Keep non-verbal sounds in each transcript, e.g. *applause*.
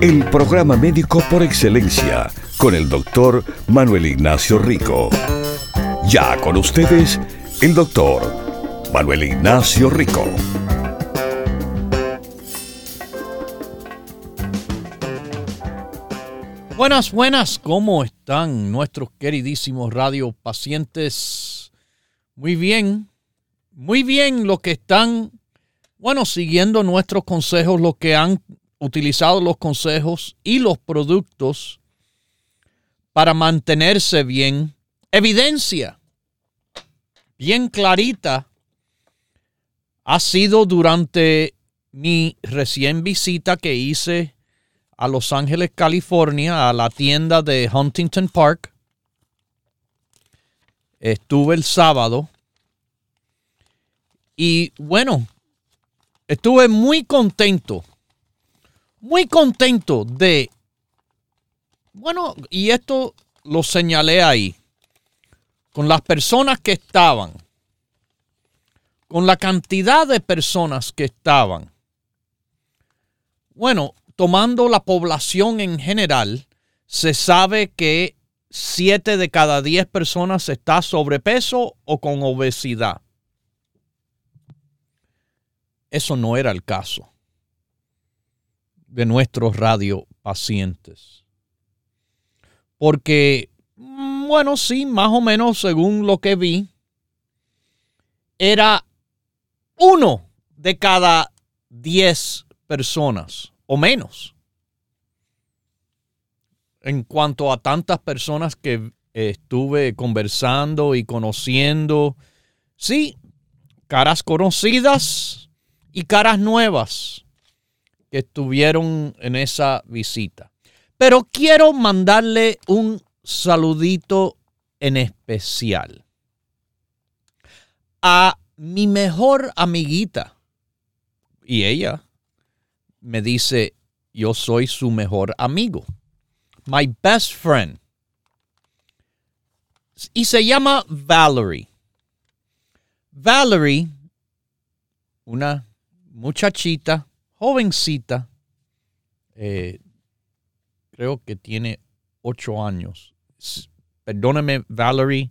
El programa médico por excelencia con el doctor Manuel Ignacio Rico. Ya con ustedes, el doctor Manuel Ignacio Rico. Buenas, buenas, ¿cómo están nuestros queridísimos radiopacientes? Muy bien, muy bien los que están, bueno, siguiendo nuestros consejos, los que han utilizado los consejos y los productos para mantenerse bien. Evidencia bien clarita ha sido durante mi recién visita que hice a Los Ángeles, California, a la tienda de Huntington Park. Estuve el sábado y bueno, estuve muy contento, muy contento de bueno, y esto lo señalé ahí, con las personas que estaban, con la cantidad de personas que estaban. Bueno, tomando la población en general, se sabe que 7 de cada 10 personas está sobrepeso o con obesidad. Eso no era el caso de nuestros radiopacientes. Porque, mm, bueno, sí, más o menos según lo que vi, era uno de cada diez personas o menos. En cuanto a tantas personas que estuve conversando y conociendo, sí, caras conocidas y caras nuevas estuvieron en esa visita. Pero quiero mandarle un saludito en especial a mi mejor amiguita. Y ella me dice, yo soy su mejor amigo. My best friend. Y se llama Valerie. Valerie, una muchachita, jovencita, eh, creo que tiene ocho años. Perdóname, Valerie,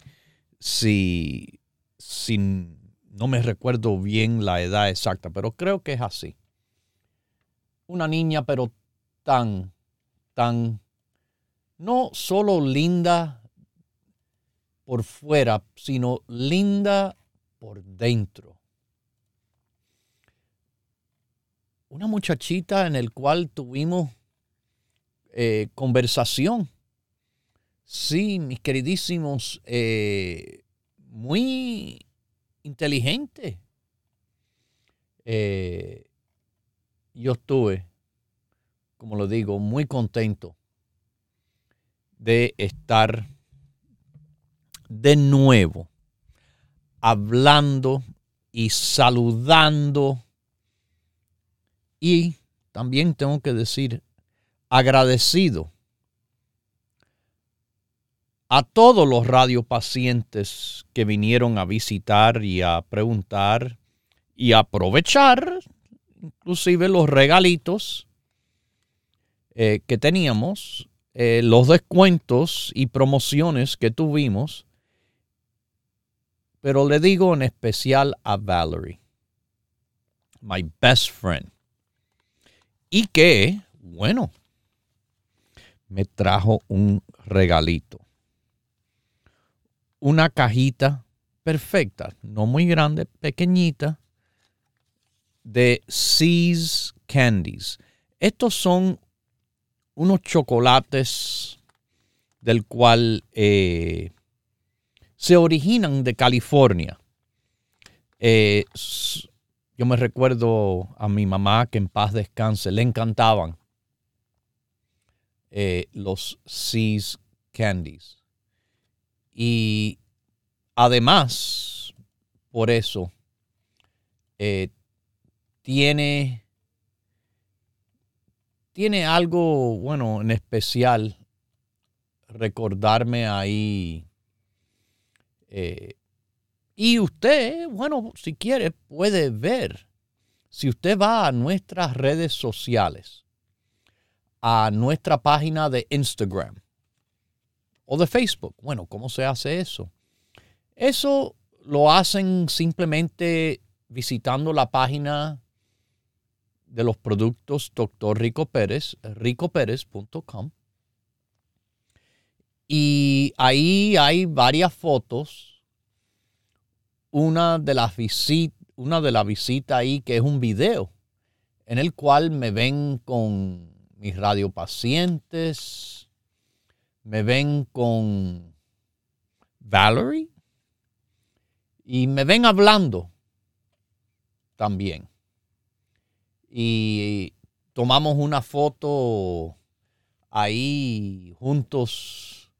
si, si no me recuerdo bien la edad exacta, pero creo que es así. Una niña, pero tan, tan, no solo linda por fuera, sino linda por dentro. Una muchachita en el cual tuvimos eh, conversación. Sí, mis queridísimos, eh, muy inteligente. Eh, yo estuve, como lo digo, muy contento de estar de nuevo hablando y saludando. Y también tengo que decir agradecido a todos los radiopacientes que vinieron a visitar y a preguntar y aprovechar inclusive los regalitos eh, que teníamos, eh, los descuentos y promociones que tuvimos, pero le digo en especial a Valerie, my best friend, y que, bueno, me trajo un regalito. Una cajita perfecta, no muy grande, pequeñita, de Seas Candies. Estos son unos chocolates del cual eh, se originan de California. Eh, yo me recuerdo a mi mamá que en paz descanse, le encantaban eh, los Seas candies. Y además, por eso, eh, tiene, tiene algo, bueno, en especial, recordarme ahí. Eh, y usted, bueno, si quiere, puede ver. Si usted va a nuestras redes sociales, a nuestra página de Instagram o de Facebook, bueno, ¿cómo se hace eso? Eso lo hacen simplemente visitando la página de los productos Dr. Rico Pérez, ricopérez.com. Y ahí hay varias fotos. Una de las visitas, una de ahí que es un video en el cual me ven con mis radiopacientes, me ven con Valerie y me ven hablando también. Y tomamos una foto ahí juntos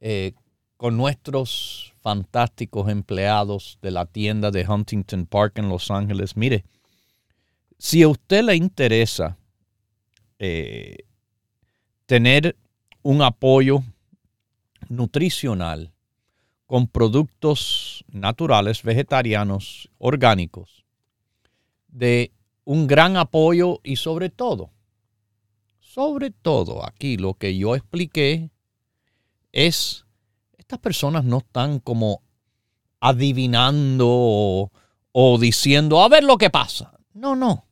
eh, con nuestros fantásticos empleados de la tienda de Huntington Park en Los Ángeles. Mire, si a usted le interesa eh, tener un apoyo nutricional con productos naturales, vegetarianos, orgánicos, de un gran apoyo y sobre todo, sobre todo aquí lo que yo expliqué es, estas personas no están como adivinando o, o diciendo, a ver lo que pasa. No, no.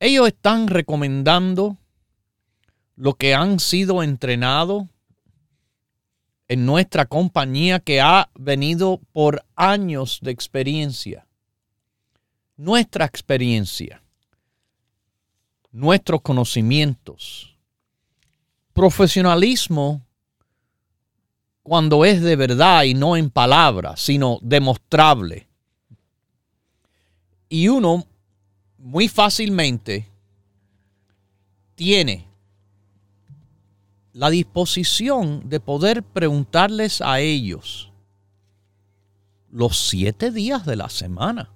Ellos están recomendando lo que han sido entrenados en nuestra compañía que ha venido por años de experiencia nuestra experiencia, nuestros conocimientos, profesionalismo cuando es de verdad y no en palabras, sino demostrable. Y uno muy fácilmente tiene la disposición de poder preguntarles a ellos los siete días de la semana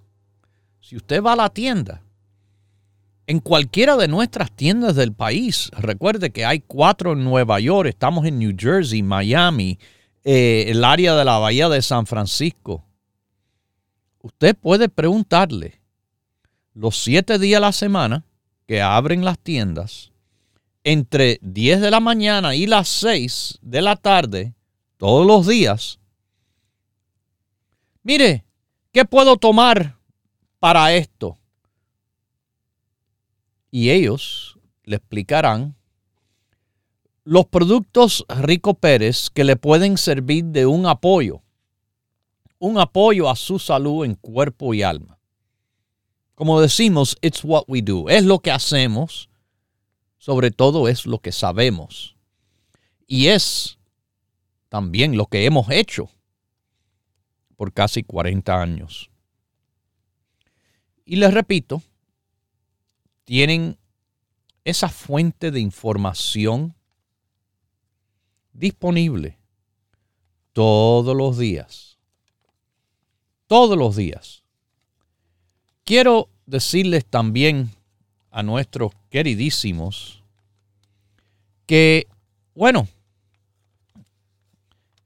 si usted va a la tienda, en cualquiera de nuestras tiendas del país, recuerde que hay cuatro en Nueva York, estamos en New Jersey, Miami, eh, el área de la Bahía de San Francisco. Usted puede preguntarle los siete días a la semana que abren las tiendas, entre 10 de la mañana y las 6 de la tarde, todos los días. Mire, ¿qué puedo tomar para esto. Y ellos le explicarán los productos Rico Pérez que le pueden servir de un apoyo, un apoyo a su salud en cuerpo y alma. Como decimos, it's what we do, es lo que hacemos, sobre todo es lo que sabemos. Y es también lo que hemos hecho por casi 40 años. Y les repito, tienen esa fuente de información disponible todos los días. Todos los días. Quiero decirles también a nuestros queridísimos que, bueno,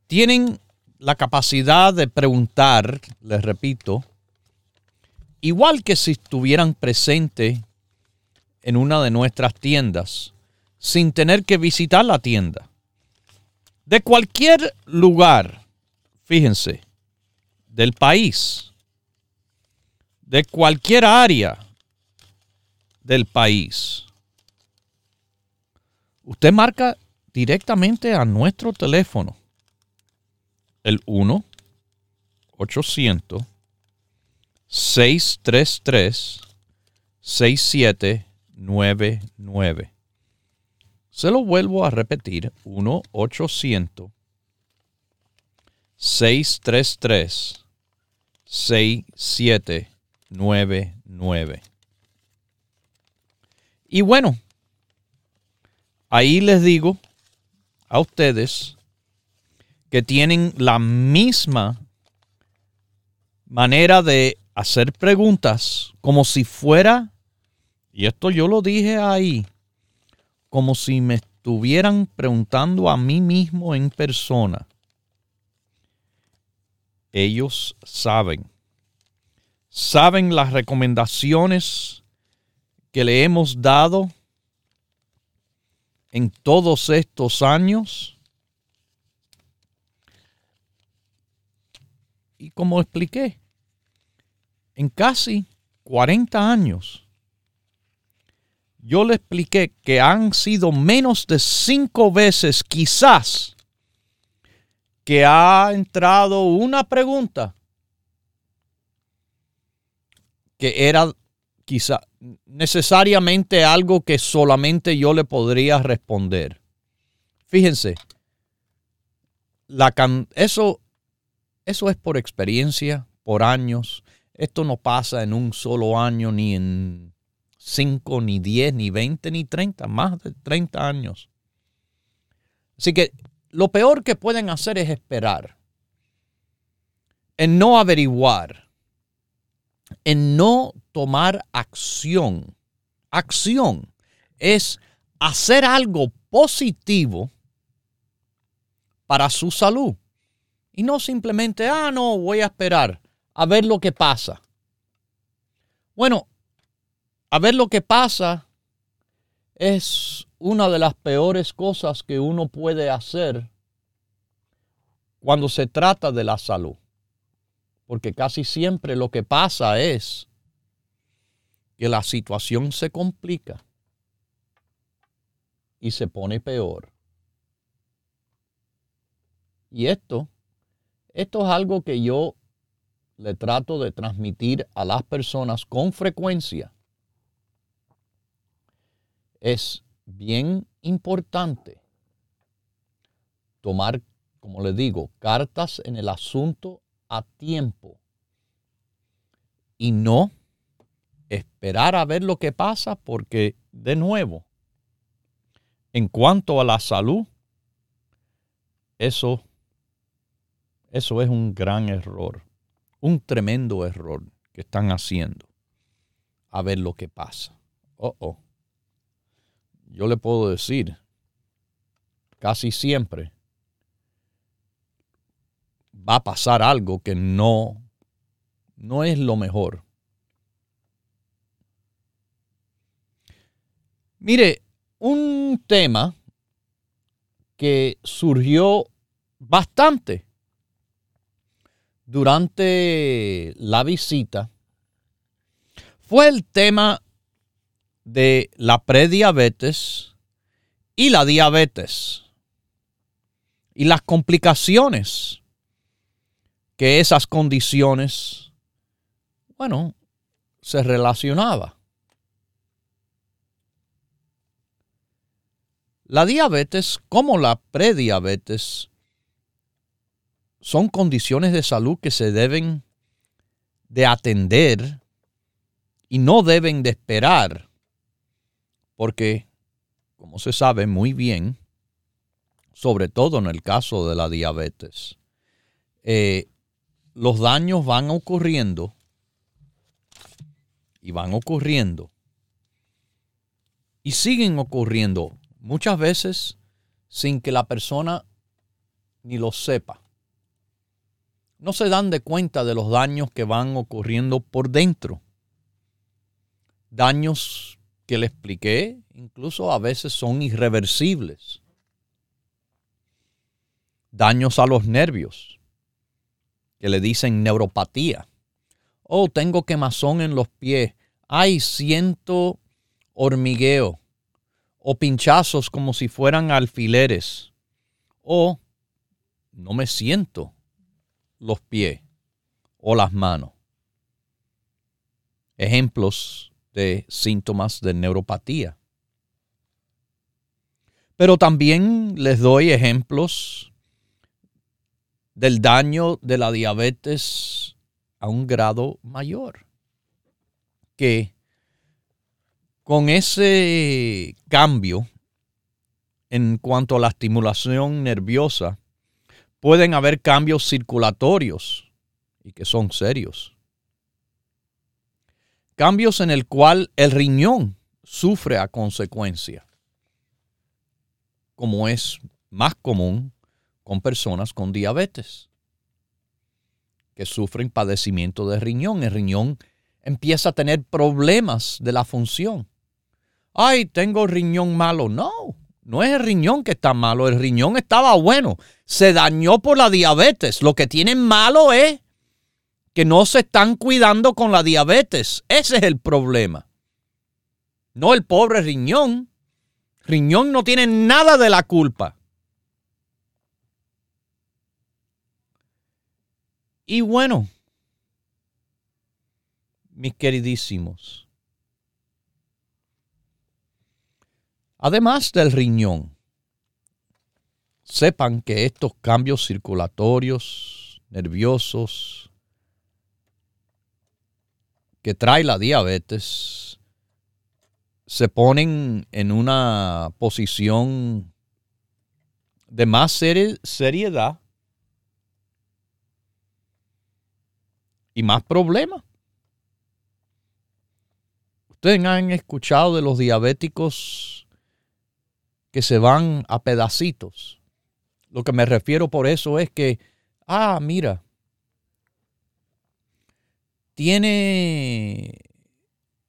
tienen la capacidad de preguntar, les repito, igual que si estuvieran presentes en una de nuestras tiendas, sin tener que visitar la tienda. De cualquier lugar, fíjense, del país, de cualquier área del país. Usted marca directamente a nuestro teléfono, el 1 800 633-6799. Se lo vuelvo a repetir, 1-800-633-6799. Y bueno, ahí les digo a ustedes que tienen la misma manera de hacer preguntas como si fuera, y esto yo lo dije ahí, como si me estuvieran preguntando a mí mismo en persona. Ellos saben, saben las recomendaciones que le hemos dado en todos estos años. Y como expliqué, en casi 40 años, yo le expliqué que han sido menos de cinco veces quizás que ha entrado una pregunta que era quizá necesariamente algo que solamente yo le podría responder. Fíjense, la eso, eso es por experiencia, por años. Esto no pasa en un solo año, ni en cinco, ni diez, ni veinte, ni treinta, más de treinta años. Así que lo peor que pueden hacer es esperar, en no averiguar, en no tomar acción. Acción es hacer algo positivo para su salud. Y no simplemente, ah, no, voy a esperar a ver lo que pasa. Bueno, a ver lo que pasa es una de las peores cosas que uno puede hacer cuando se trata de la salud. Porque casi siempre lo que pasa es que la situación se complica y se pone peor. Y esto, esto es algo que yo le trato de transmitir a las personas con frecuencia. Es bien importante tomar, como le digo, cartas en el asunto a tiempo y no esperar a ver lo que pasa porque, de nuevo, en cuanto a la salud, eso, eso es un gran error un tremendo error que están haciendo. A ver lo que pasa. Oh, oh. Yo le puedo decir, casi siempre va a pasar algo que no, no es lo mejor. Mire, un tema que surgió bastante durante la visita fue el tema de la prediabetes y la diabetes y las complicaciones que esas condiciones, bueno, se relacionaba. La diabetes como la prediabetes son condiciones de salud que se deben de atender y no deben de esperar, porque, como se sabe muy bien, sobre todo en el caso de la diabetes, eh, los daños van ocurriendo y van ocurriendo y siguen ocurriendo muchas veces sin que la persona ni lo sepa no se dan de cuenta de los daños que van ocurriendo por dentro. Daños que le expliqué, incluso a veces son irreversibles. Daños a los nervios, que le dicen neuropatía. Oh, tengo quemazón en los pies. Ay, siento hormigueo. O pinchazos como si fueran alfileres. O no me siento los pies o las manos. Ejemplos de síntomas de neuropatía. Pero también les doy ejemplos del daño de la diabetes a un grado mayor. Que con ese cambio en cuanto a la estimulación nerviosa, pueden haber cambios circulatorios y que son serios. Cambios en el cual el riñón sufre a consecuencia, como es más común con personas con diabetes que sufren padecimiento de riñón. El riñón empieza a tener problemas de la función. Ay, tengo riñón malo. No, no es el riñón que está malo, el riñón estaba bueno. Se dañó por la diabetes. Lo que tienen malo es que no se están cuidando con la diabetes. Ese es el problema. No el pobre riñón. Riñón no tiene nada de la culpa. Y bueno, mis queridísimos, además del riñón, sepan que estos cambios circulatorios, nerviosos, que trae la diabetes, se ponen en una posición de más seriedad y más problemas. Ustedes han escuchado de los diabéticos que se van a pedacitos. Lo que me refiero por eso es que, ah, mira, tiene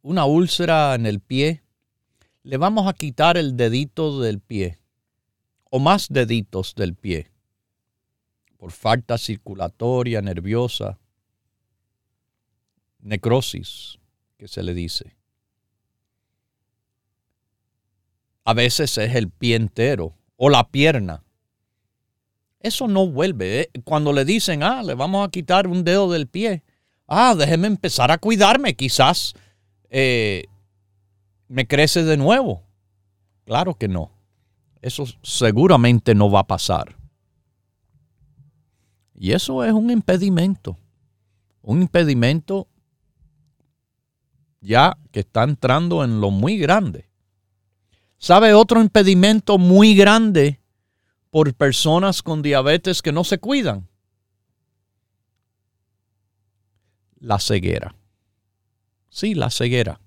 una úlcera en el pie, le vamos a quitar el dedito del pie o más deditos del pie por falta circulatoria, nerviosa necrosis, que se le dice. A veces es el pie entero o la pierna. Eso no vuelve. ¿eh? Cuando le dicen, ah, le vamos a quitar un dedo del pie. Ah, déjeme empezar a cuidarme. Quizás eh, me crece de nuevo. Claro que no. Eso seguramente no va a pasar. Y eso es un impedimento. Un impedimento ya que está entrando en lo muy grande. ¿Sabe otro impedimento muy grande por personas con diabetes que no se cuidan? La ceguera. Sí, la ceguera.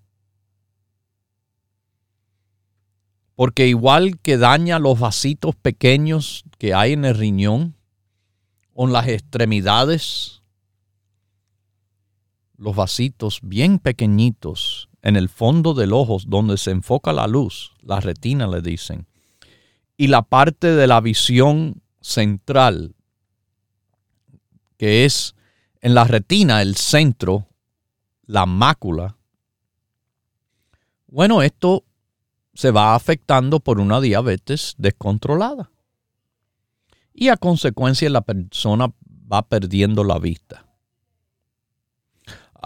Porque igual que daña los vasitos pequeños que hay en el riñón o en las extremidades los vasitos bien pequeñitos en el fondo del ojo donde se enfoca la luz, la retina le dicen, y la parte de la visión central, que es en la retina, el centro, la mácula. Bueno, esto se va afectando por una diabetes descontrolada. Y a consecuencia la persona va perdiendo la vista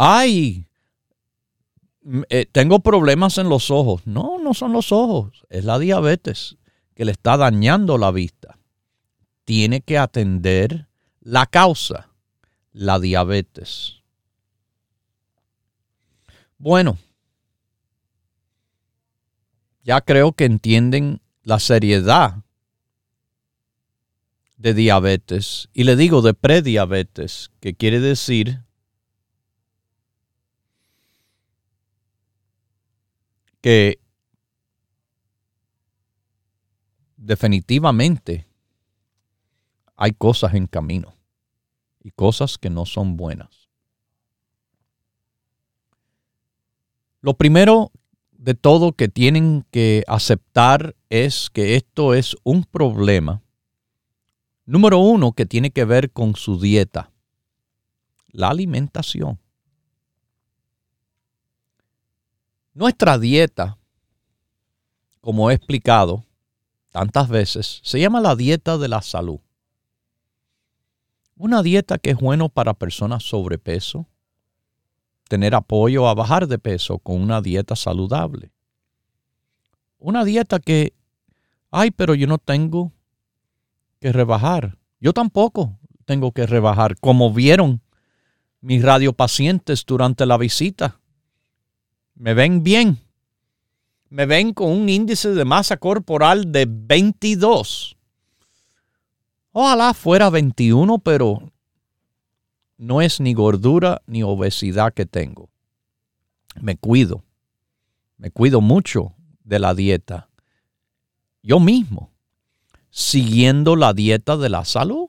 ay, eh, tengo problemas en los ojos. No, no son los ojos, es la diabetes que le está dañando la vista. Tiene que atender la causa, la diabetes. Bueno, ya creo que entienden la seriedad de diabetes. Y le digo de prediabetes, que quiere decir que definitivamente hay cosas en camino y cosas que no son buenas. Lo primero de todo que tienen que aceptar es que esto es un problema. Número uno, que tiene que ver con su dieta, la alimentación. Nuestra dieta, como he explicado tantas veces, se llama la dieta de la salud. Una dieta que es bueno para personas sobrepeso, tener apoyo a bajar de peso con una dieta saludable. Una dieta que, ay, pero yo no tengo que rebajar. Yo tampoco tengo que rebajar, como vieron mis radiopacientes durante la visita me ven bien. me ven con un índice de masa corporal de 22. Ojalá fuera 21, pero no es ni gordura ni obesidad que tengo. Me cuido. Me cuido mucho de la dieta. Yo mismo, siguiendo la dieta de la salud.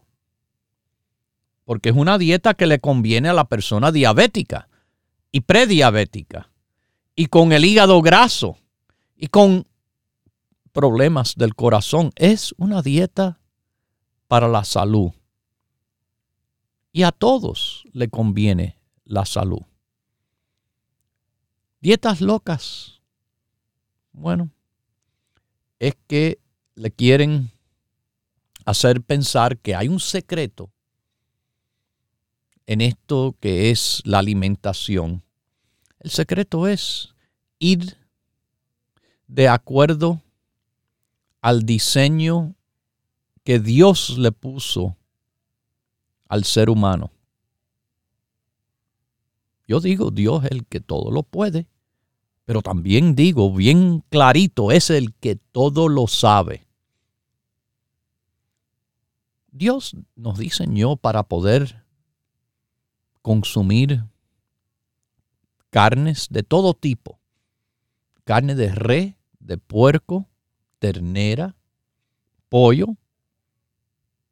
Porque es una dieta que le conviene a la persona diabética y prediabética y con el hígado graso y con problemas del corazón. Es una dieta para la salud. Y a todos le conviene la salud. Dietas locas. Bueno, es que le quieren hacer pensar que hay un secreto en esto que es la alimentación. El secreto es ir de acuerdo al diseño que Dios le puso al ser humano. Yo digo, Dios es el que todo lo puede, pero también digo bien clarito, es el que todo lo sabe. Dios nos diseñó para poder consumir carnes de todo tipo, carne de re, de puerco, ternera, pollo,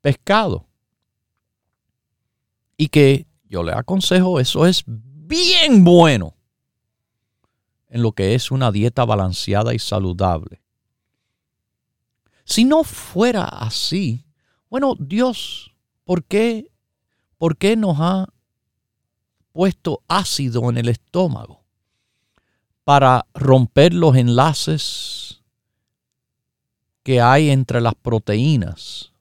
pescado. Y que yo le aconsejo, eso es bien bueno en lo que es una dieta balanceada y saludable. Si no fuera así, bueno, Dios, ¿por qué, por qué nos ha puesto ácido en el estómago para romper los enlaces que hay entre las proteínas.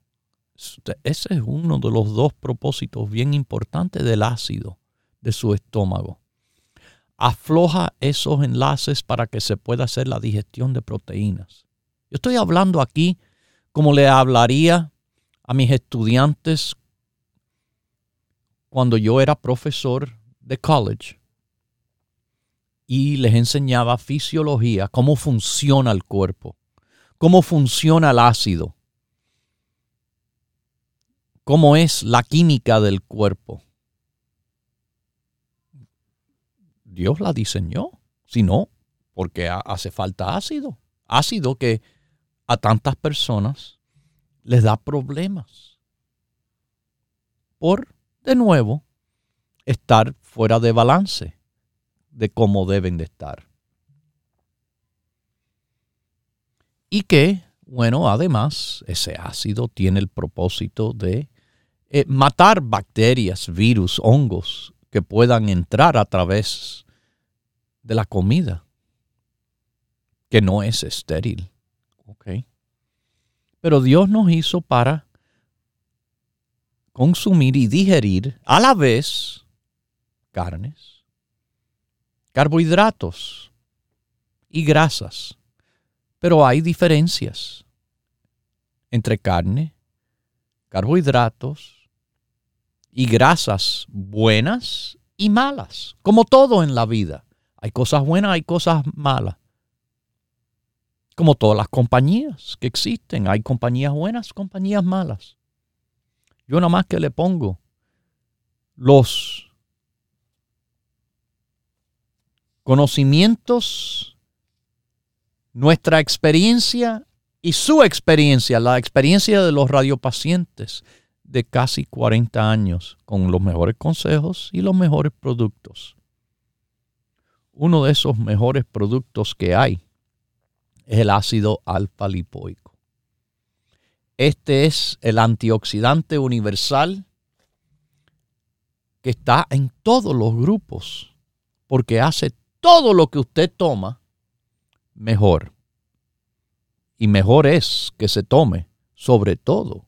Ese es uno de los dos propósitos bien importantes del ácido de su estómago. Afloja esos enlaces para que se pueda hacer la digestión de proteínas. Yo estoy hablando aquí como le hablaría a mis estudiantes cuando yo era profesor de college y les enseñaba fisiología, cómo funciona el cuerpo, cómo funciona el ácido, cómo es la química del cuerpo. Dios la diseñó, si no, porque hace falta ácido, ácido que a tantas personas les da problemas. Por, de nuevo, estar fuera de balance de cómo deben de estar. Y que, bueno, además, ese ácido tiene el propósito de eh, matar bacterias, virus, hongos que puedan entrar a través de la comida, que no es estéril. Pero Dios nos hizo para consumir y digerir a la vez carnes, carbohidratos y grasas. Pero hay diferencias entre carne, carbohidratos y grasas buenas y malas, como todo en la vida. Hay cosas buenas, hay cosas malas. Como todas las compañías que existen, hay compañías buenas, compañías malas. Yo nada más que le pongo los conocimientos, nuestra experiencia y su experiencia, la experiencia de los radiopacientes de casi 40 años, con los mejores consejos y los mejores productos. Uno de esos mejores productos que hay es el ácido alfa lipoico. Este es el antioxidante universal que está en todos los grupos porque hace todo lo que usted toma, mejor. Y mejor es que se tome, sobre todo,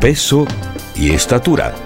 peso y estatura.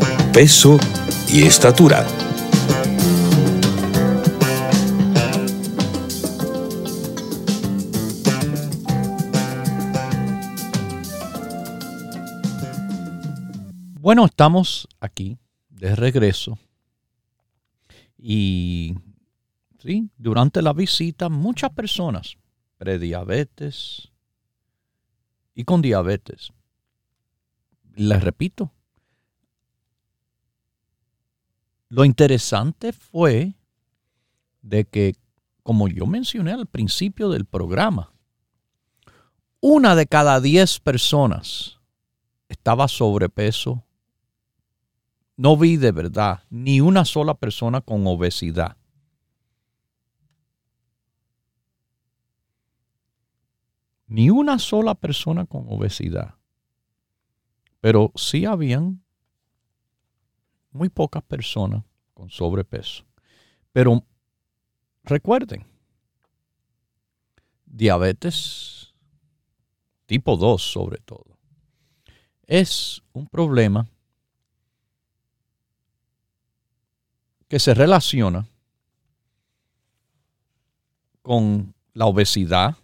peso y estatura. Bueno, estamos aquí de regreso y sí, durante la visita muchas personas prediabetes y con diabetes. Les repito, lo interesante fue de que, como yo mencioné al principio del programa, una de cada diez personas estaba sobrepeso no vi de verdad ni una sola persona con obesidad. Ni una sola persona con obesidad. Pero sí habían muy pocas personas con sobrepeso. Pero recuerden, diabetes tipo 2 sobre todo, es un problema que se relaciona con la obesidad,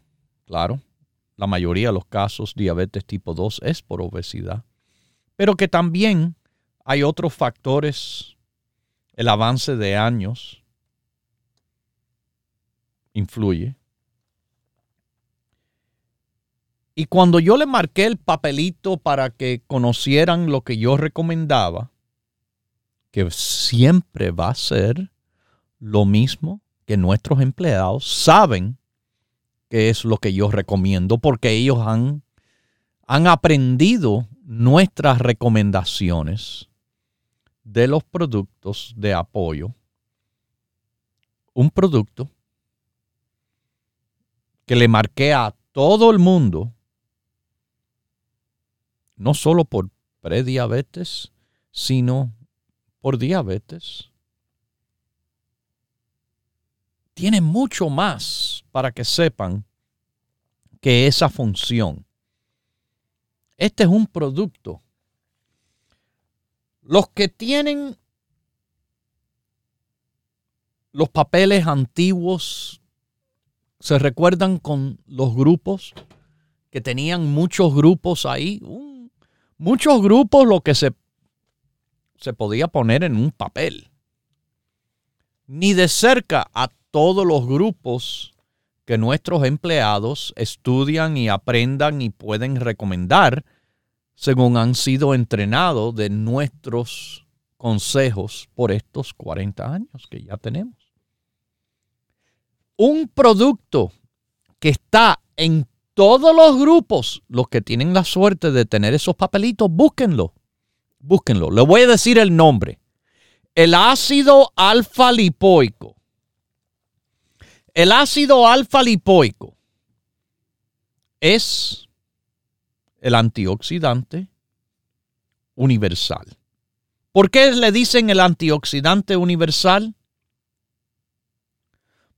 claro, la mayoría de los casos diabetes tipo 2 es por obesidad, pero que también hay otros factores, el avance de años influye. Y cuando yo le marqué el papelito para que conocieran lo que yo recomendaba, que siempre va a ser lo mismo que nuestros empleados saben que es lo que yo recomiendo porque ellos han, han aprendido nuestras recomendaciones de los productos de apoyo. Un producto que le marqué a todo el mundo, no solo por prediabetes, sino por diabetes. Tiene mucho más para que sepan que esa función. Este es un producto. Los que tienen los papeles antiguos se recuerdan con los grupos que tenían muchos grupos ahí. muchos grupos lo que se se podía poner en un papel. Ni de cerca a todos los grupos que nuestros empleados estudian y aprendan y pueden recomendar según han sido entrenados de nuestros consejos por estos 40 años que ya tenemos. Un producto que está en todos los grupos, los que tienen la suerte de tener esos papelitos, búsquenlo búsquenlo, le voy a decir el nombre. El ácido alfa lipoico. El ácido alfa lipoico es el antioxidante universal. ¿Por qué le dicen el antioxidante universal?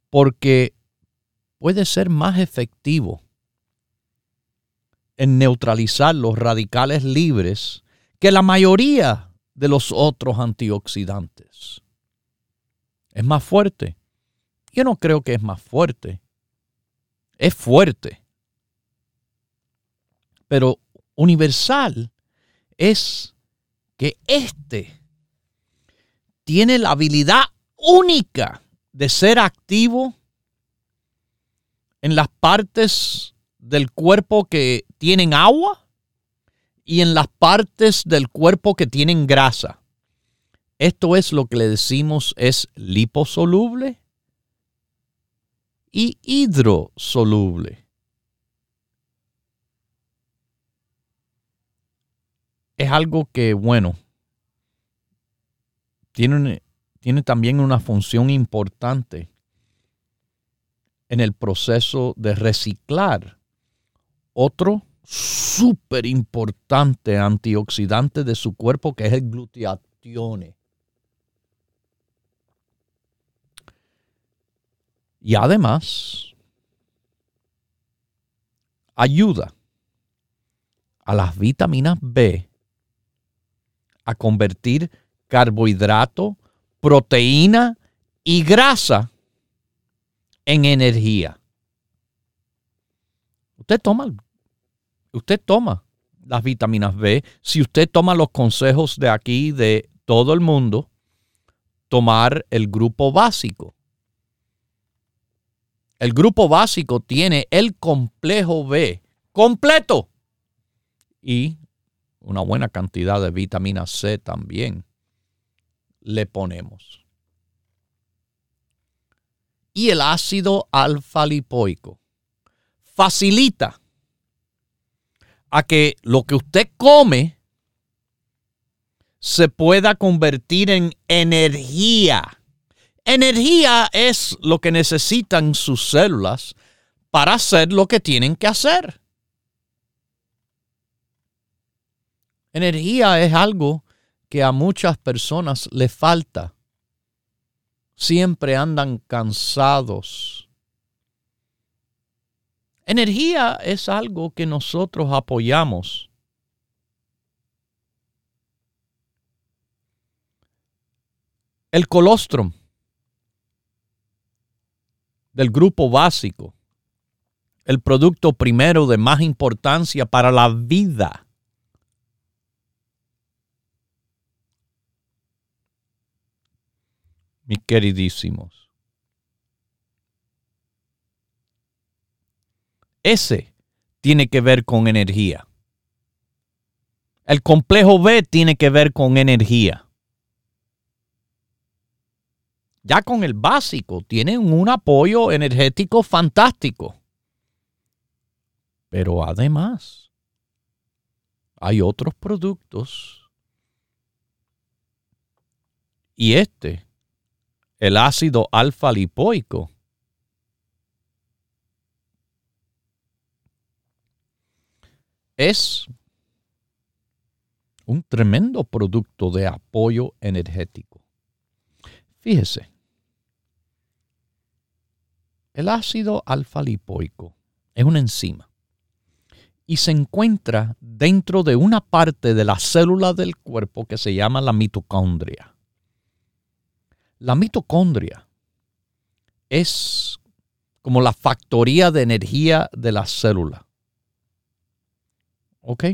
Porque puede ser más efectivo en neutralizar los radicales libres que la mayoría de los otros antioxidantes. Es más fuerte. Yo no creo que es más fuerte. Es fuerte. Pero universal es que este tiene la habilidad única de ser activo en las partes del cuerpo que tienen agua y en las partes del cuerpo que tienen grasa. Esto es lo que le decimos es liposoluble y hidrosoluble. Es algo que, bueno, tiene, tiene también una función importante en el proceso de reciclar otro súper importante antioxidante de su cuerpo que es el glutatione. Y además ayuda a las vitaminas B a convertir carbohidrato, proteína y grasa en energía. Usted toma, usted toma las vitaminas B. Si usted toma los consejos de aquí, de todo el mundo, tomar el grupo básico. El grupo básico tiene el complejo B completo y una buena cantidad de vitamina C también le ponemos. Y el ácido alfa lipoico facilita a que lo que usted come se pueda convertir en energía. Energía es lo que necesitan sus células para hacer lo que tienen que hacer. Energía es algo que a muchas personas le falta. Siempre andan cansados. Energía es algo que nosotros apoyamos. El colostrum del grupo básico, el producto primero de más importancia para la vida mis queridísimos. Ese tiene que ver con energía. El complejo B tiene que ver con energía. Ya con el básico tienen un apoyo energético fantástico. Pero además, hay otros productos. Y este el ácido alfa lipoico. Es un tremendo producto de apoyo energético. Fíjese, el ácido alfa lipoico es una enzima y se encuentra dentro de una parte de la célula del cuerpo que se llama la mitocondria. La mitocondria es como la factoría de energía de la célula. ¿Ok?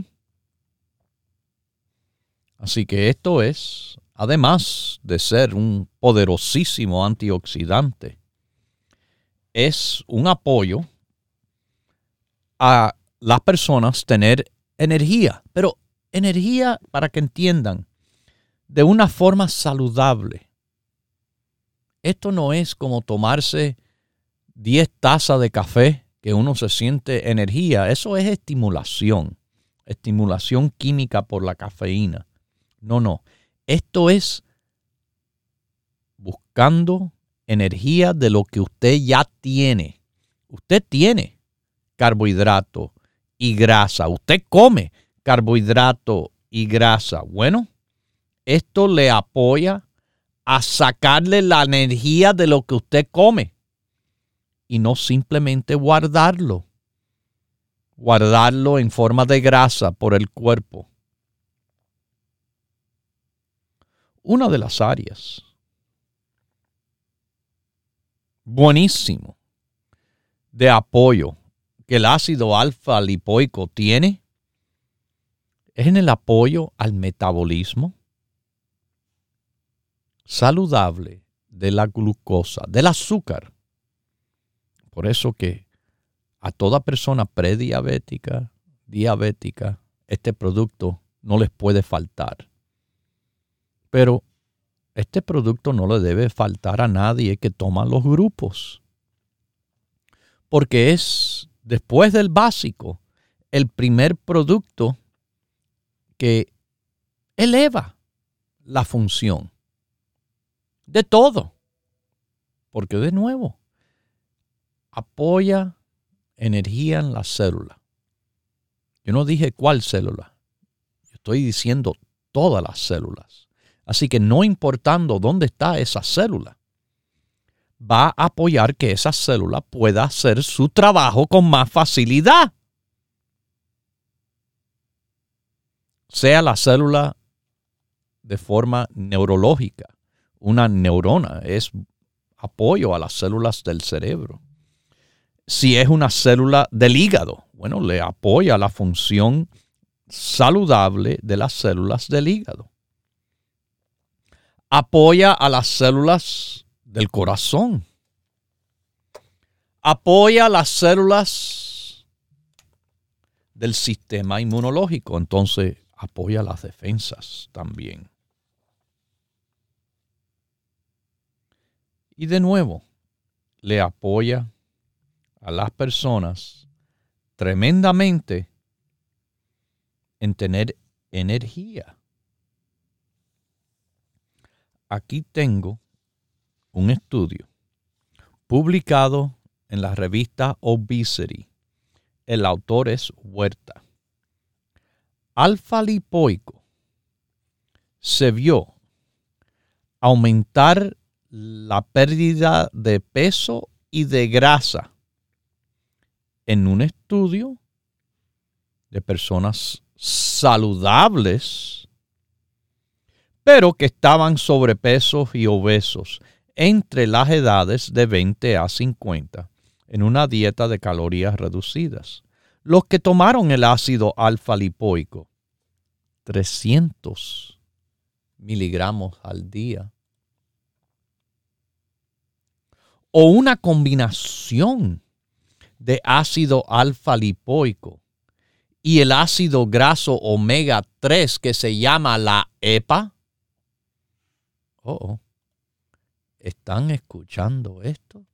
Así que esto es, además de ser un poderosísimo antioxidante, es un apoyo a las personas tener energía, pero energía para que entiendan, de una forma saludable esto no es como tomarse 10 tazas de café que uno se siente energía. Eso es estimulación, estimulación química por la cafeína. No, no. Esto es buscando energía de lo que usted ya tiene. Usted tiene carbohidrato y grasa. Usted come carbohidrato y grasa. Bueno, esto le apoya a sacarle la energía de lo que usted come y no simplemente guardarlo. Guardarlo en forma de grasa por el cuerpo. Una de las áreas buenísimo de apoyo que el ácido alfa lipoico tiene es en el apoyo al metabolismo saludable de la glucosa, del azúcar. Por eso que a toda persona prediabética, diabética, este producto no les puede faltar. Pero este producto no le debe faltar a nadie que toma los grupos. Porque es, después del básico, el primer producto que eleva la función De todo. Porque de nuevo, apoya energía en la célula. Yo no dije cuál célula. Yo estoy diciendo todas las células. Así que no importando dónde está esa célula, va a apoyar que esa célula pueda hacer su trabajo con más facilidad. Sea la célula de forma neurológica, una neurona es apoyo a las células del cerebro. Si es una célula del hígado, bueno, le apoya la función saludable de las células del hígado. Apoya a las células del corazón. Apoya las células del sistema inmunológico. Entonces, apoya las defensas también. Y de nuevo, le apoya a las personas tremendamente en tener energía. Aquí tengo un estudio publicado en la revista Obesity. El autor es Huerta. Alfa lipoico se vio aumentar la pérdida de peso y de grasa en un estudio de personas saludables, pero que estaban sobrepesos y obesos entre las edades de 20 a 50 en una dieta de calorías reducidas. Los que tomaron el ácido alfa lipoico, 300 miligramos al día, o una combinación de ácido alfa lipoico y el ácido graso omega 3 que se llama la EPA. Oh, ¿están escuchando esto?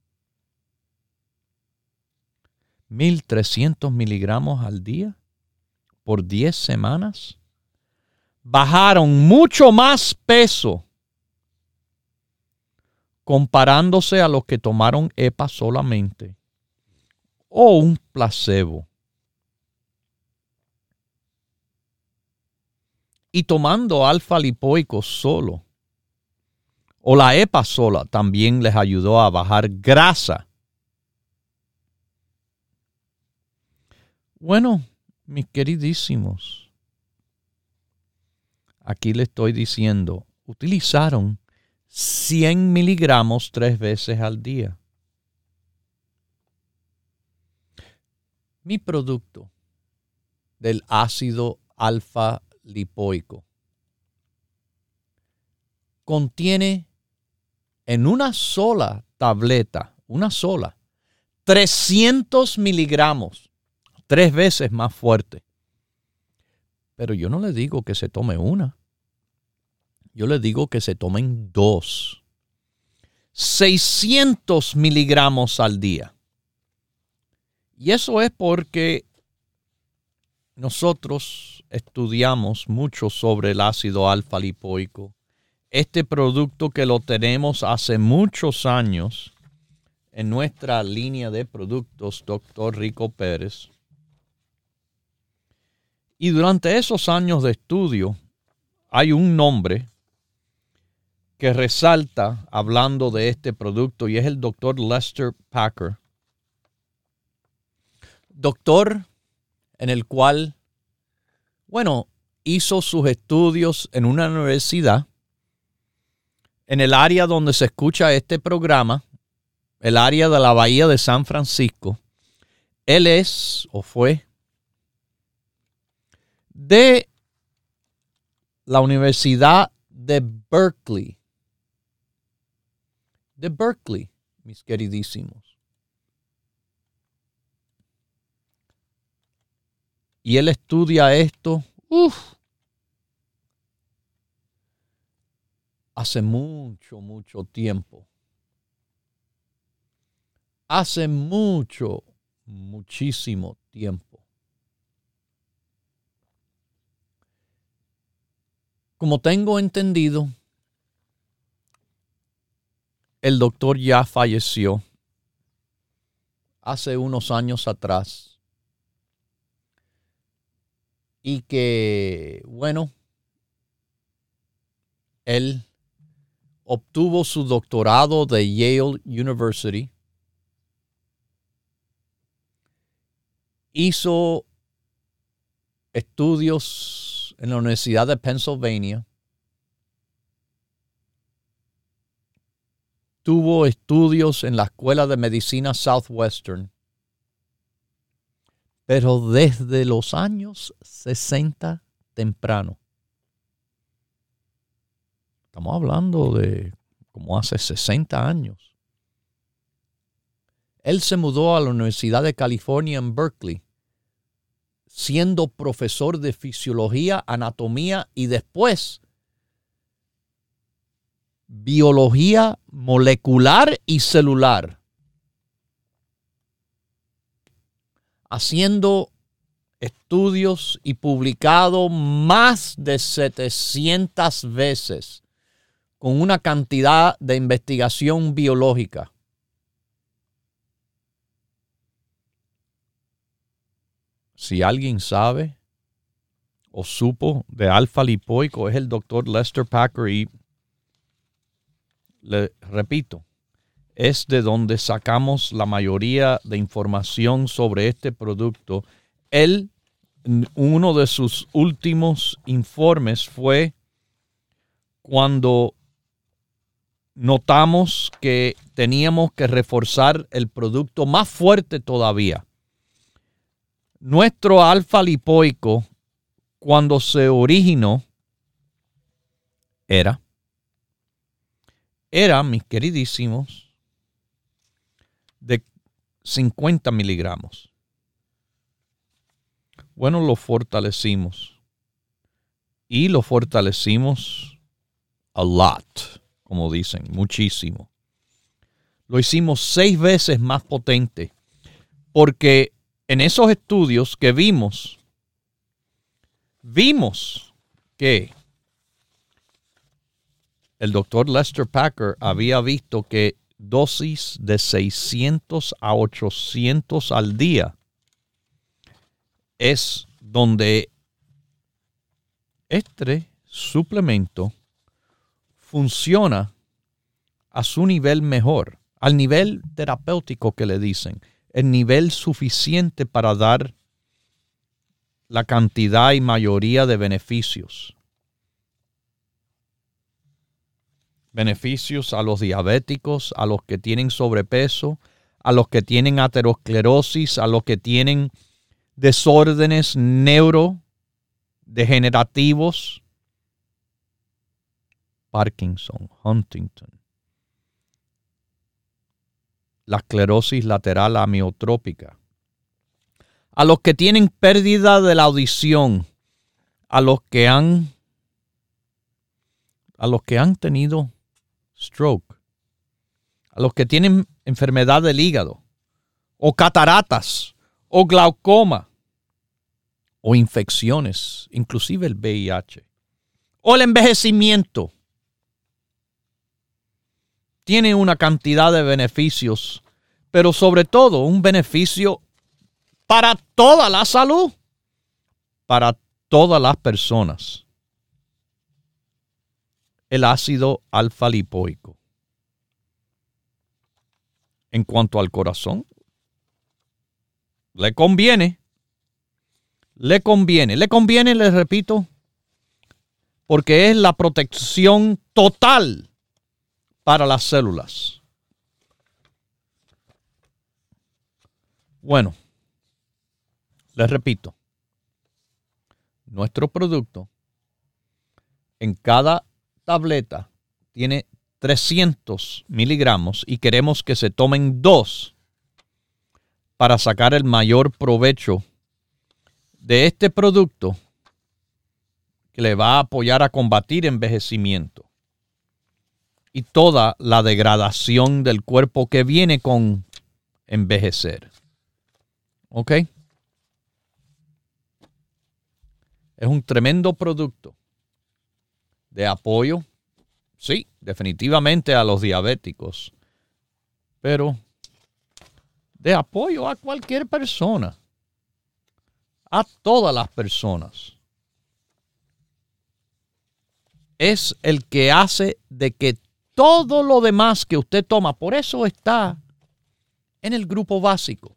1300 miligramos al día por 10 semanas. Bajaron mucho más peso comparándose a los que tomaron EPA solamente o un placebo. Y tomando alfa lipoico solo o la EPA sola también les ayudó a bajar grasa. Bueno, mis queridísimos, aquí le estoy diciendo, utilizaron 100 miligramos tres veces al día. Mi producto del ácido alfa lipoico contiene en una sola tableta, una sola, 300 miligramos, tres veces más fuerte. Pero yo no le digo que se tome una. Yo le digo que se tomen dos. 600 miligramos al día. Y eso es porque nosotros estudiamos mucho sobre el ácido alfa lipoico. Este producto que lo tenemos hace muchos años en nuestra línea de productos, doctor Rico Pérez. Y durante esos años de estudio hay un nombre que resalta hablando de este producto y es el doctor Lester Packer. Doctor en el cual, bueno, hizo sus estudios en una universidad en el área donde se escucha este programa, el área de la bahía de San Francisco. Él es o fue de la Universidad de Berkeley de Berkeley, mis queridísimos. Y él estudia esto hace mucho, mucho tiempo. Hace mucho, muchísimo tiempo. Como tengo entendido, el doctor ya falleció hace unos años atrás. Y que, bueno, él obtuvo su doctorado de Yale University, hizo estudios en la Universidad de Pennsylvania, tuvo estudios en la Escuela de Medicina Southwestern, pero desde los años 60 temprano. Estamos hablando de como hace 60 años. Él se mudó a la Universidad de California en Berkeley, siendo profesor de fisiología, anatomía y después biología molecular y celular, haciendo estudios y publicado más de 700 veces con una cantidad de investigación biológica. Si alguien sabe o supo de alfa lipoico es el doctor Lester Packer y le repito, es de donde sacamos la mayoría de información sobre este producto. Él, uno de sus últimos informes fue cuando notamos que teníamos que reforzar el producto más fuerte todavía. Nuestro alfa lipoico, cuando se originó, era era, mis queridísimos, de 50 miligramos. Bueno, lo fortalecimos. Y lo fortalecimos a lot, como dicen, muchísimo. Lo hicimos seis veces más potente. Porque en esos estudios que vimos, vimos que el doctor Lester Packer había visto que dosis de 600 a 800 al día es donde este suplemento funciona a su nivel mejor, al nivel terapéutico que le dicen, el nivel suficiente para dar la cantidad y mayoría de beneficios. Beneficios a los diabéticos, a los que tienen sobrepeso, a los que tienen aterosclerosis, a los que tienen desórdenes neurodegenerativos, Parkinson, Huntington, la esclerosis lateral amiotrópica, a los que tienen pérdida de la audición, a los que han a los que han tenido stroke, a los que tienen enfermedad del hígado, o cataratas, o glaucoma, o infecciones, inclusive el VIH, o el envejecimiento. Tiene una cantidad de beneficios, pero sobre todo un beneficio para toda la salud, para todas las personas el ácido alfa lipoico. En cuanto al corazón, le conviene, le conviene, le conviene, les repito, porque es la protección total para las células. Bueno, les repito, nuestro producto en cada tableta tiene 300 miligramos y queremos que se tomen dos para sacar el mayor provecho de este producto que le va a apoyar a combatir envejecimiento y toda la degradación del cuerpo que viene con envejecer. ¿Ok? Es un tremendo producto de apoyo sí, definitivamente a los diabéticos, pero de apoyo a cualquier persona, a todas las personas. Es el que hace de que todo lo demás que usted toma, por eso está en el grupo básico.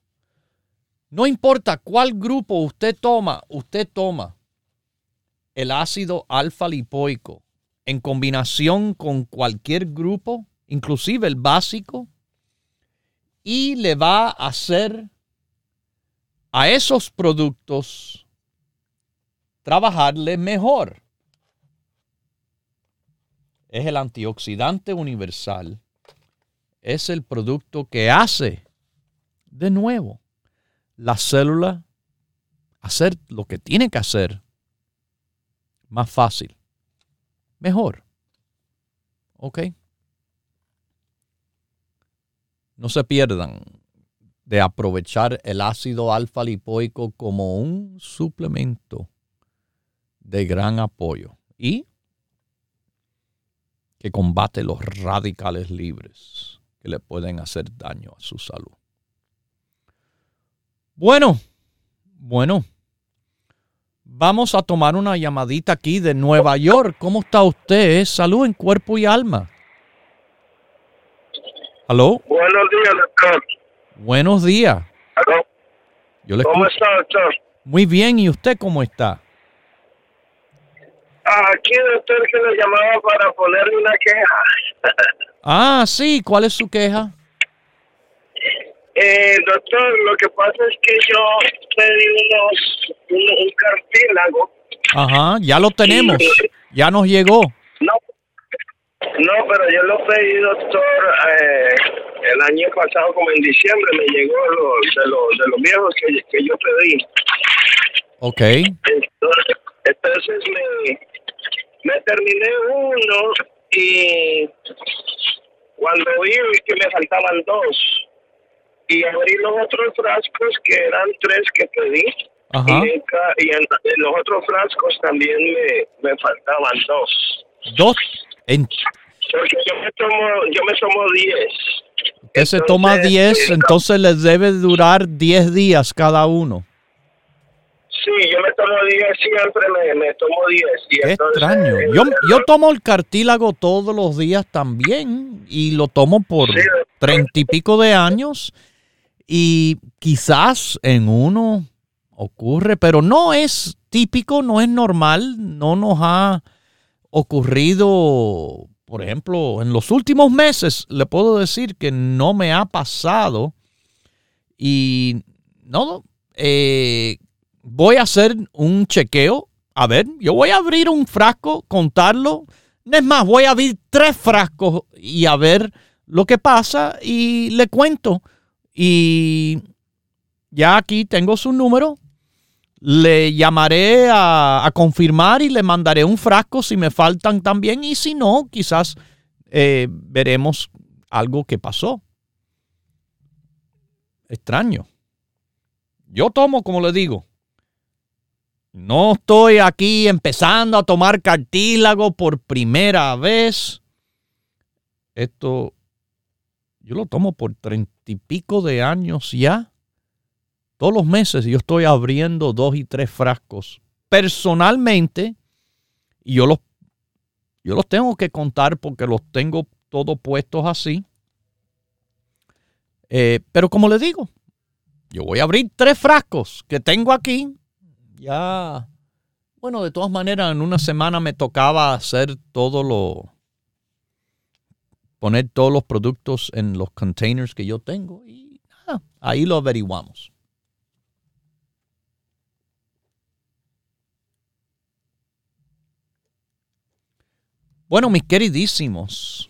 No importa cuál grupo usted toma, usted toma el ácido alfa lipoico en combinación con cualquier grupo, inclusive el básico, y le va a hacer a esos productos trabajarle mejor. Es el antioxidante universal. Es el producto que hace de nuevo la célula hacer lo que tiene que hacer más fácil, mejor. ¿Ok? No se pierdan de aprovechar el ácido alfa lipoico como un suplemento de gran apoyo y que combate los radicales libres que le pueden hacer daño a su salud. Bueno, bueno, vamos a tomar una llamadita aquí de Nueva York. ¿Cómo está usted? Salud en cuerpo y alma. ¿Aló? Buenos días, doctor. Buenos días. ¿Aló? Yo le ¿Cómo escucho. está, doctor? Muy bien, ¿y usted cómo está? Aquí, doctor, que le llamaba para ponerle una queja. *laughs* Ah, sí, ¿cuál es su queja? Eh, doctor, lo que pasa es que yo pedí unos, un, un cartílago. Ajá, ya lo tenemos. Ya nos llegó. No, no, pero yo lo pedí, doctor, eh, el año pasado, como en diciembre, me llegó lo, de, los de los viejos que, que yo pedí. Ok. Entonces, entonces me, me terminé uno y cuando vi que me faltaban dos. Y abrí los otros frascos que eran tres que pedí. Ajá. Y, en, ca- y en- en los otros frascos también me, me faltaban dos. Dos. En, Porque yo me tomo, yo me tomo diez. usted se toma 10, eh, entonces les debe durar 10 días cada uno. Sí, yo me tomo diez siempre, me, me tomo diez. Y Qué entonces, extraño. eh, Yo, yo tomo el cartílago todos los días también y lo tomo por Sí. treinta y pico de años y quizás en uno ocurre, pero no es típico, no es normal, no nos ha ocurrido, por ejemplo, en los últimos meses, le puedo decir que no me ha pasado y no, eh, voy a hacer un chequeo. A ver, yo voy a abrir un frasco, contarlo. Es más, voy a abrir tres frascos y a ver lo que pasa y le cuento. Y ya aquí tengo su número. Le llamaré a, confirmar y le mandaré un frasco si me faltan también. Y si no, quizás eh, veremos algo que pasó. Extraño. Yo tomo, como le digo, no estoy aquí empezando a tomar cartílago por primera vez. Esto, yo lo tomo por treinta y pico de años ya. Todos los meses yo estoy abriendo dos y tres frascos personalmente y yo los, yo los tengo que contar porque los tengo todos puestos así. Eh, pero como le digo, yo voy a abrir tres frascos que tengo aquí. Ya, bueno, de todas maneras, en una semana me tocaba hacer todo lo, poner todos los productos en los containers que yo tengo y nada, ahí lo averiguamos. Bueno, mis queridísimos,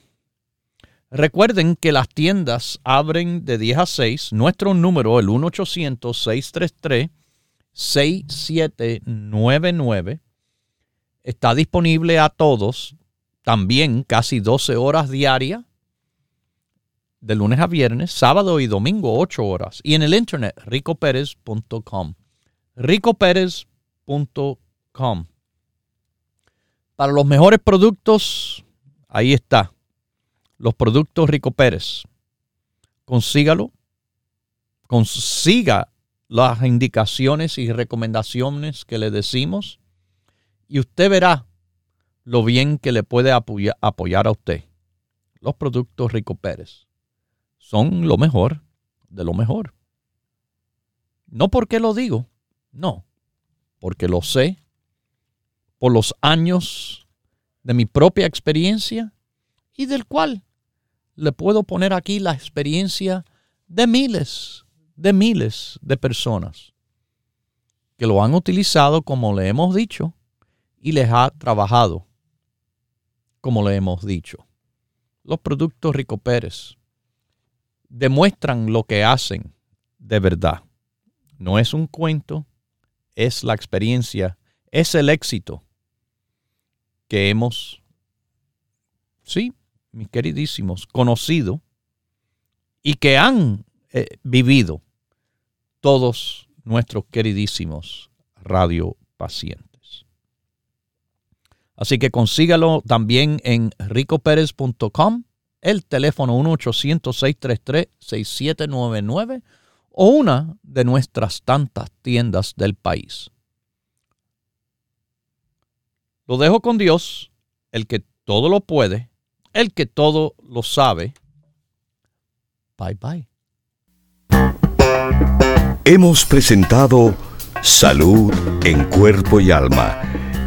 recuerden que las tiendas abren de 10 a 6. Nuestro número, el 1-800-633-6799, está disponible a todos, también casi 12 horas diarias, de lunes a viernes, sábado y domingo 8 horas. Y en el internet, ricoperez.com. ricoperez.com. Para los mejores productos Ahí está. Los productos Rico Pérez. Consígalo. Consiga las indicaciones y recomendaciones que le decimos y usted verá lo bien que le puede apoyar a usted. Los productos Rico Pérez son lo mejor de lo mejor. No porque lo digo, no, porque lo sé por los años de mi propia experiencia y del cual le puedo poner aquí la experiencia de miles, de miles de personas que lo han utilizado como le hemos dicho y les ha trabajado como le hemos dicho. Los productos Rico Pérez demuestran lo que hacen de verdad. No es un cuento, es la experiencia, es el éxito que hemos, sí, mis queridísimos, conocido y que han eh, vivido todos nuestros queridísimos radio pacientes. Así que consígalo también en ricoperez.com, el teléfono 1-800-633-6799 o una de nuestras tantas tiendas del país. Lo dejo con Dios, el que todo lo puede, el que todo lo sabe. Bye bye. Hemos presentado Salud en Cuerpo y Alma,